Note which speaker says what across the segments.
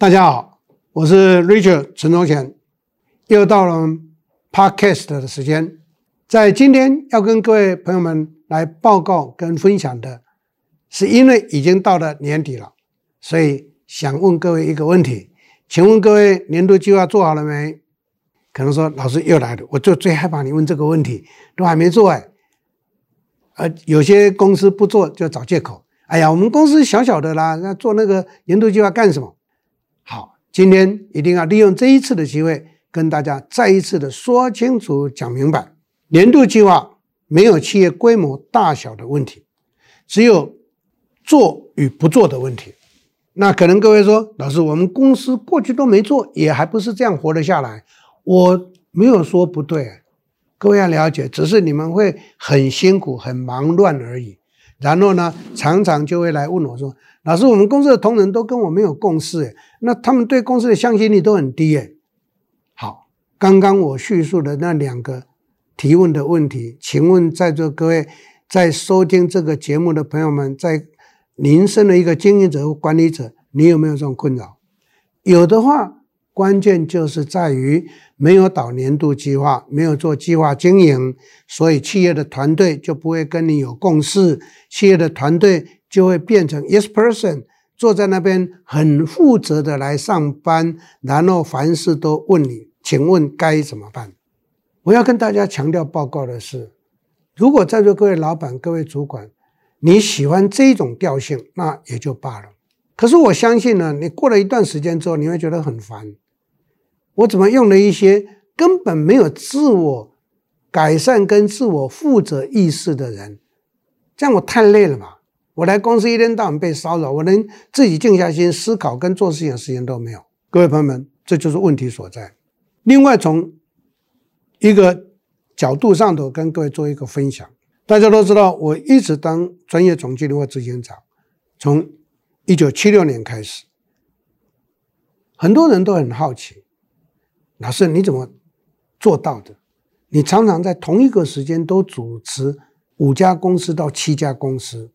Speaker 1: 大家好，我是 Richard 陈宗贤，又到了 Podcast 的时间，在今天要跟各位朋友们来报告跟分享的，是因为已经到了年底了，所以想问各位一个问题，请问各位年度计划做好了没？可能说老师又来了，我就最害怕你问这个问题，都还没做哎，呃，有些公司不做就找借口，哎呀，我们公司小小的啦，那做那个年度计划干什么？好，今天一定要利用这一次的机会，跟大家再一次的说清楚、讲明白。年度计划没有企业规模大小的问题，只有做与不做的问题。那可能各位说，老师，我们公司过去都没做，也还不是这样活得下来。我没有说不对，各位要了解，只是你们会很辛苦、很忙乱而已。然后呢，常常就会来问我说。老师，我们公司的同仁都跟我没有共识，那他们对公司的向心力都很低诶。好，刚刚我叙述的那两个提问的问题，请问在座各位在收听这个节目的朋友们，在您身为一个经营者或管理者，你有没有这种困扰？有的话，关键就是在于没有导年度计划，没有做计划经营，所以企业的团队就不会跟你有共识，企业的团队。就会变成 yes person，坐在那边很负责的来上班，然后凡事都问你，请问该怎么办？我要跟大家强调报告的是，如果在座各位老板、各位主管，你喜欢这种调性，那也就罢了。可是我相信呢，你过了一段时间之后，你会觉得很烦。我怎么用了一些根本没有自我改善跟自我负责意识的人？这样我太累了嘛？我来公司一天到晚被骚扰，我连自己静下心思考跟做事情的时间都没有。各位朋友们，这就是问题所在。另外，从一个角度上头跟各位做一个分享。大家都知道，我一直当专业总经理或执行长，从一九七六年开始。很多人都很好奇，老师你怎么做到的？你常常在同一个时间都主持五家公司到七家公司。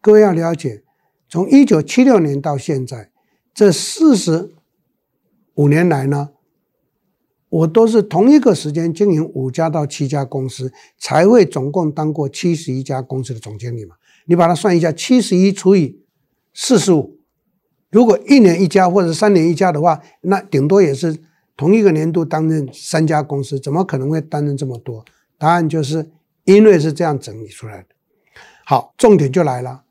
Speaker 1: 各位要了解，从一九七六年到现在这四十五年来呢，我都是同一个时间经营五家到七家公司，才会总共当过七十一家公司的总经理嘛。你把它算一下，七十一除以四十五，如果一年一家或者三年一家的话，那顶多也是同一个年度担任三家公司，怎么可能会担任这么多？答案就是因为是这样整理出来的。好，重点就来了。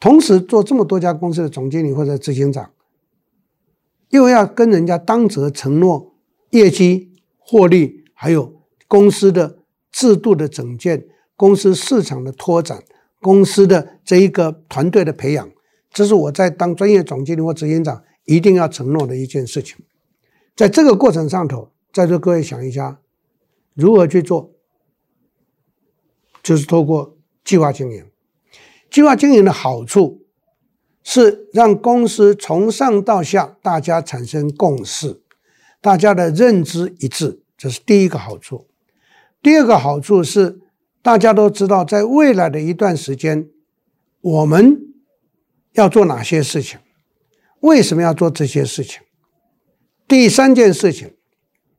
Speaker 1: 同时做这么多家公司的总经理或者执行长，又要跟人家当责承诺业绩、获利，还有公司的制度的整建、公司市场的拓展、公司的这一个团队的培养，这是我在当专业总经理或执行长一定要承诺的一件事情。在这个过程上头，在座各位想一下，如何去做？就是透过计划经营。计划经营的好处是让公司从上到下大家产生共识，大家的认知一致，这是第一个好处。第二个好处是大家都知道，在未来的一段时间，我们要做哪些事情，为什么要做这些事情。第三件事情，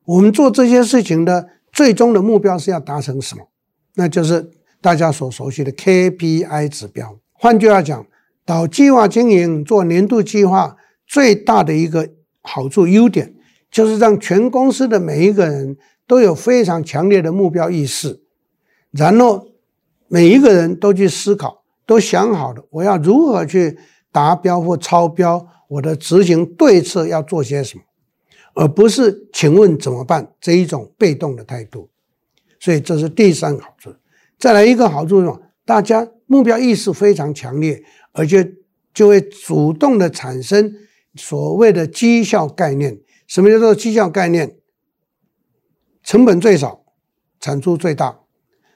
Speaker 1: 我们做这些事情的最终的目标是要达成什么？那就是。大家所熟悉的 KPI 指标，换句话讲，导计划经营做年度计划最大的一个好处、优点，就是让全公司的每一个人都有非常强烈的目标意识，然后每一个人都去思考，都想好了我要如何去达标或超标，我的执行对策要做些什么，而不是请问怎么办这一种被动的态度。所以这是第三个好处。再来一个好处是什么？大家目标意识非常强烈，而且就会主动的产生所谓的绩效概念。什么叫做绩效概念？成本最少，产出最大。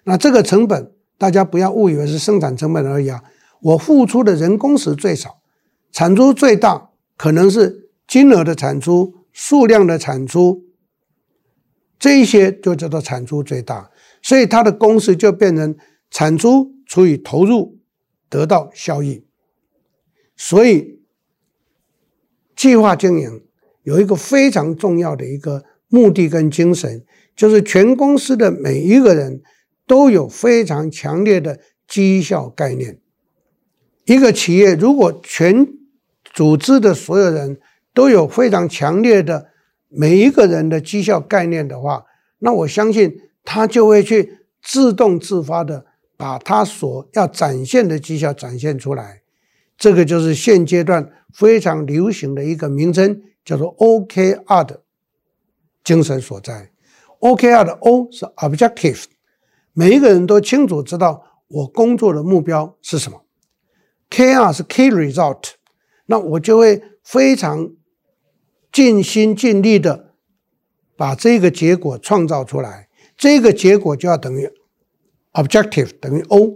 Speaker 1: 那这个成本，大家不要误以为是生产成本而已啊！我付出的人工时最少，产出最大，可能是金额的产出、数量的产出，这一些就叫做产出最大。所以它的公式就变成产出除以投入得到效益。所以计划经营有一个非常重要的一个目的跟精神，就是全公司的每一个人都有非常强烈的绩效概念。一个企业如果全组织的所有人都有非常强烈的每一个人的绩效概念的话，那我相信他就会去自动自发的把他所要展现的绩效展现出来。这个就是现阶段非常流行的一个名称，叫做 OKR 的精神所在。OKR 的 O 是 Objective，每一个人都清楚知道我工作的目标是什么。KR 是 Key Result，那我就会非常尽心尽力的把这个结果创造出来。这个结果就要等于 Objective 等于 O，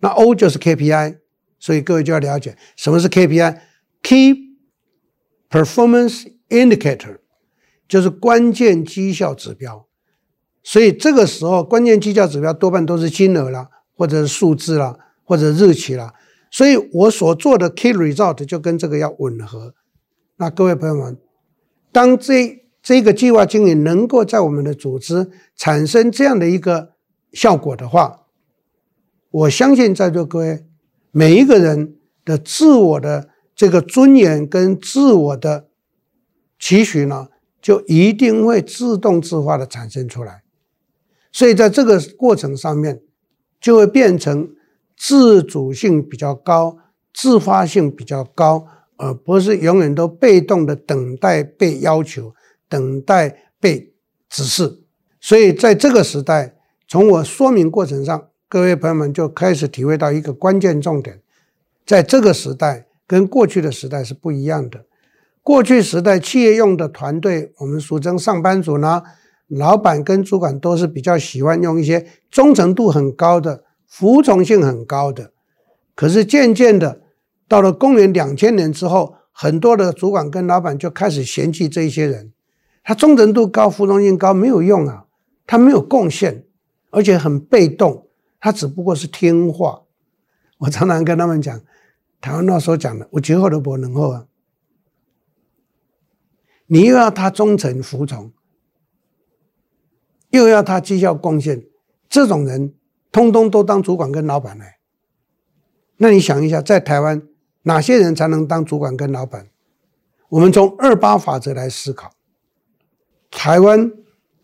Speaker 1: 那 O 就是 KPI，所以各位就要了解什么是 KPI，Key Performance Indicator，就是关键绩效指标。所以这个时候关键绩效指标多半都是金额啦，或者是数字啦，或者日期啦。所以我所做的 key result 就跟这个要吻合。那各位朋友们，当这这个计划经营能够在我们的组织产生这样的一个效果的话，我相信在座各位每一个人的自我的这个尊严跟自我的期许呢，就一定会自动自发的产生出来。所以在这个过程上面，就会变成。自主性比较高，自发性比较高，而不是永远都被动的等待被要求、等待被指示。所以在这个时代，从我说明过程上，各位朋友们就开始体会到一个关键重点：在这个时代跟过去的时代是不一样的。过去时代企业用的团队，我们俗称上班族呢，老板跟主管都是比较喜欢用一些忠诚度很高的。服从性很高的，可是渐渐的，到了公元两千年之后，很多的主管跟老板就开始嫌弃这一些人，他忠诚度高、服从性高没有用啊，他没有贡献，而且很被动，他只不过是听话。我常常跟他们讲，台湾那时候讲的，我绝后都不能后啊，你又要他忠诚服从，又要他绩效贡献，这种人。通通都当主管跟老板来，那你想一下，在台湾哪些人才能当主管跟老板？我们从二八法则来思考，台湾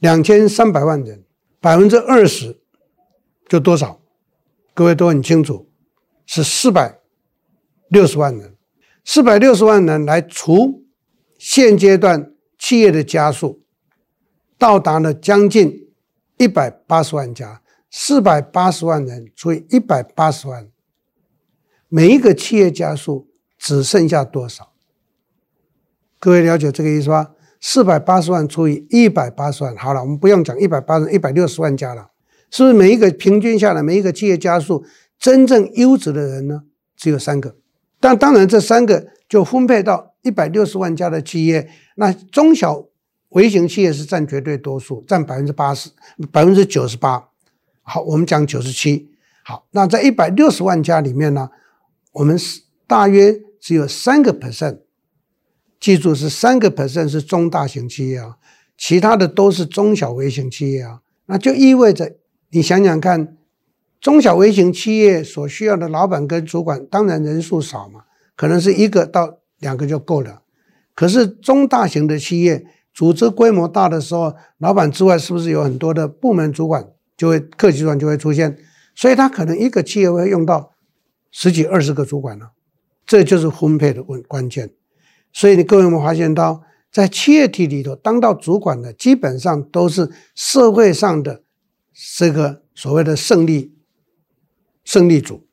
Speaker 1: 两千三百万人，百分之二十就多少？各位都很清楚，是四百六十万人。四百六十万人来除现阶段企业的家数，到达了将近一百八十万家。四百八十万人除以一百八十万，每一个企业家数只剩下多少？各位了解这个意思吧？四百八十万除以一百八十万，好了，我们不用讲一百八十、一百六十万家了，是不是？每一个平均下来，每一个企业家数真正优质的人呢，只有三个。但当然，这三个就分配到一百六十万家的企业，那中小微型企业是占绝对多数，占百分之八十、百分之九十八。好，我们讲九十七。好，那在一百六十万家里面呢，我们是大约只有三个 percent，记住是三个 percent 是中大型企业啊，其他的都是中小微型企业啊。那就意味着，你想想看，中小微型企业所需要的老板跟主管，当然人数少嘛，可能是一个到两个就够了。可是中大型的企业，组织规模大的时候，老板之外是不是有很多的部门主管？就会客级主管就会出现，所以他可能一个企业会用到十几二十个主管呢，这就是分配的关关键。所以你各位有没有发现到，在企业体里头当到主管的，基本上都是社会上的这个所谓的胜利胜利组，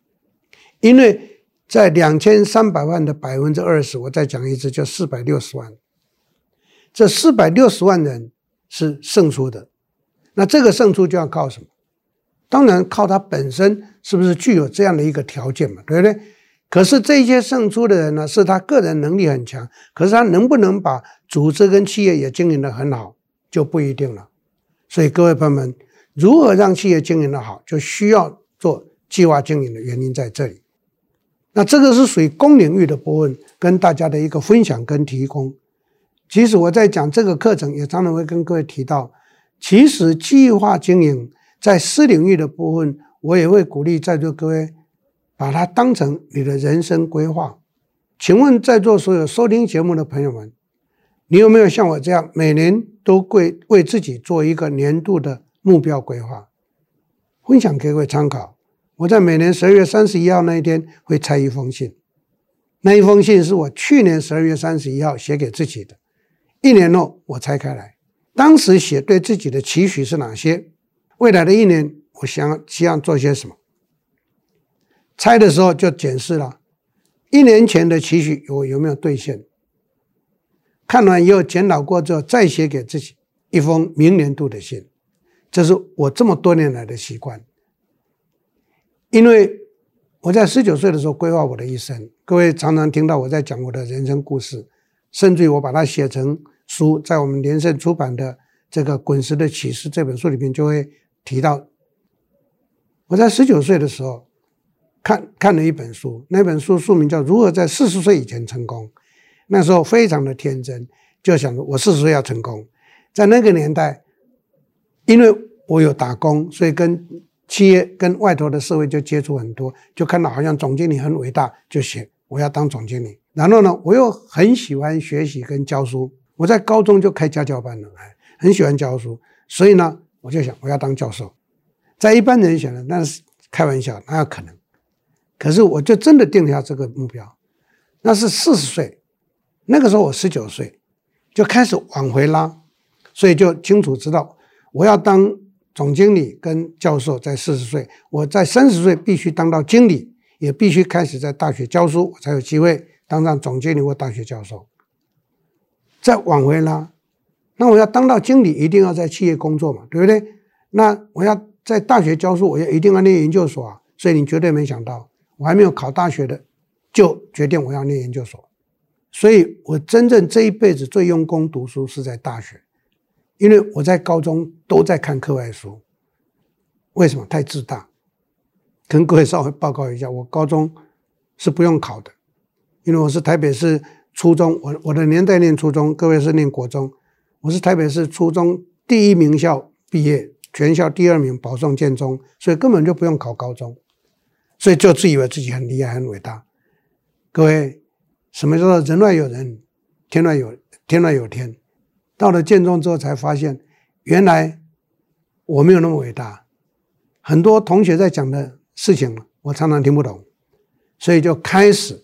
Speaker 1: 因为在两千三百万的百分之二十，我再讲一次，就四百六十万，这四百六十万人是胜出的。那这个胜出就要靠什么？当然靠他本身是不是具有这样的一个条件嘛，对不对？可是这些胜出的人呢，是他个人能力很强，可是他能不能把组织跟企业也经营得很好，就不一定了。所以各位朋友们，如何让企业经营得好，就需要做计划经营的原因在这里。那这个是属于公领域的部分，跟大家的一个分享跟提供。其实我在讲这个课程，也常常会跟各位提到，其实计划经营在私领域的部分，我也会鼓励在座各位把它当成你的人生规划。请问在座所有收听节目的朋友们，你有没有像我这样，每年都会为自己做一个年度的目标规划？分享给各位参考。我在每年十二月三十一号那一天会拆一封信，那一封信是我去年十二月三十一号写给自己的。一年后我拆开来，当时写对自己的期许是哪些？未来的一年我想希望做些什么？拆的时候就检视了，一年前的期许我有没有兑现？看完以后检讨过之后再写给自己一封明年度的信，这是我这么多年来的习惯。因为我在十九岁的时候规划我的一生，各位常常听到我在讲我的人生故事，甚至于我把它写成书，在我们连胜出版的这个《滚石的启示》这本书里面就会提到，我在十九岁的时候看看了一本书，那本书书名叫《如何在四十岁以前成功》，那时候非常的天真，就想着我四十岁要成功，在那个年代，因为我有打工，所以跟企业跟外头的社会就接触很多，就看到好像总经理很伟大，就写我要当总经理。然后呢，我又很喜欢学习跟教书，我在高中就开家教班了，很喜欢教书，所以呢，我就想我要当教授。在一般人想的那是开玩笑，哪有可能？可是我就真的定了下这个目标，那是四十岁，那个时候我十九岁，就开始往回拉，所以就清楚知道我要当。总经理跟教授在四十岁，我在三十岁必须当到经理，也必须开始在大学教书，我才有机会当上总经理或大学教授。再往回拉，那我要当到经理，一定要在企业工作嘛，对不对？那我要在大学教书，我要一定要念研究所啊。所以你绝对没想到，我还没有考大学的，就决定我要念研究所。所以我真正这一辈子最用功读书是在大学。因为我在高中都在看课外书，为什么？太自大。跟各位稍微报告一下，我高中是不用考的，因为我是台北市初中，我我的年代念初中，各位是念国中，我是台北市初中第一名校毕业，全校第二名保送建中，所以根本就不用考高中，所以就自以为自己很厉害、很伟大。各位，什么叫做人外有人，天外有天外有天？到了建中之后，才发现原来我没有那么伟大。很多同学在讲的事情，我常常听不懂，所以就开始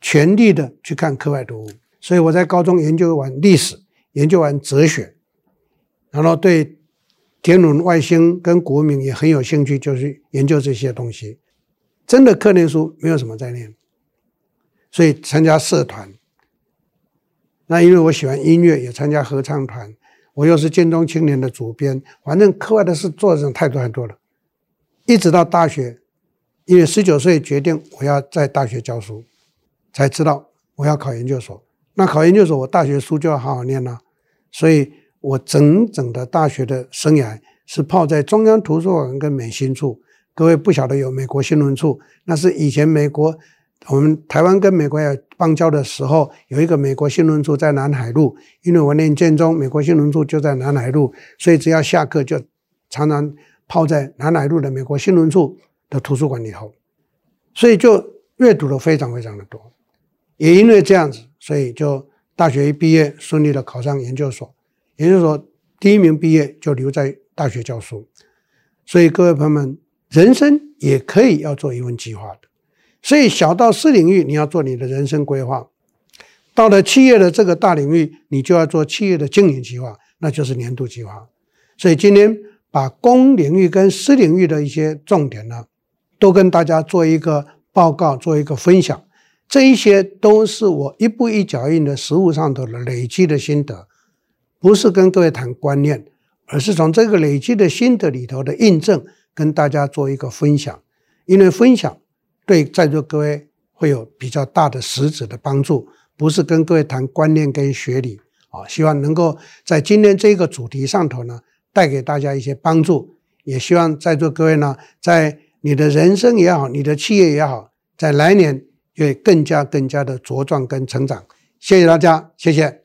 Speaker 1: 全力的去看课外读物。所以我在高中研究完历史，研究完哲学，然后对天文、外星跟国民也很有兴趣，就是研究这些东西。真的课内书没有什么在念，所以参加社团。那因为我喜欢音乐，也参加合唱团，我又是建中青年的主编，反正课外的事做的太多太多了。一直到大学，因为十九岁决定我要在大学教书，才知道我要考研究所。那考研究所，我大学书就要好好念了。所以我整整的大学的生涯是泡在中央图书馆跟美新处。各位不晓得有美国新闻处，那是以前美国。我们台湾跟美国要邦交的时候，有一个美国新闻处在南海路，因为我念建中，美国新闻处就在南海路，所以只要下课就常常泡在南海路的美国新闻处的图书馆里头，所以就阅读的非常非常的多。也因为这样子，所以就大学一毕业顺利的考上研究所，研究所第一名毕业就留在大学教书。所以各位朋友们，人生也可以要做一份计划的。所以，小到私领域，你要做你的人生规划；到了企业的这个大领域，你就要做企业的经营计划，那就是年度计划。所以，今天把公领域跟私领域的一些重点呢，都跟大家做一个报告，做一个分享。这一些都是我一步一脚印的实务上头的累积的心得，不是跟各位谈观念，而是从这个累积的心得里头的印证，跟大家做一个分享。因为分享。对在座各位会有比较大的实质的帮助，不是跟各位谈观念跟学理啊，希望能够在今天这个主题上头呢，带给大家一些帮助，也希望在座各位呢，在你的人生也好，你的企业也好，在来年会更加更加的茁壮跟成长。谢谢大家，谢谢。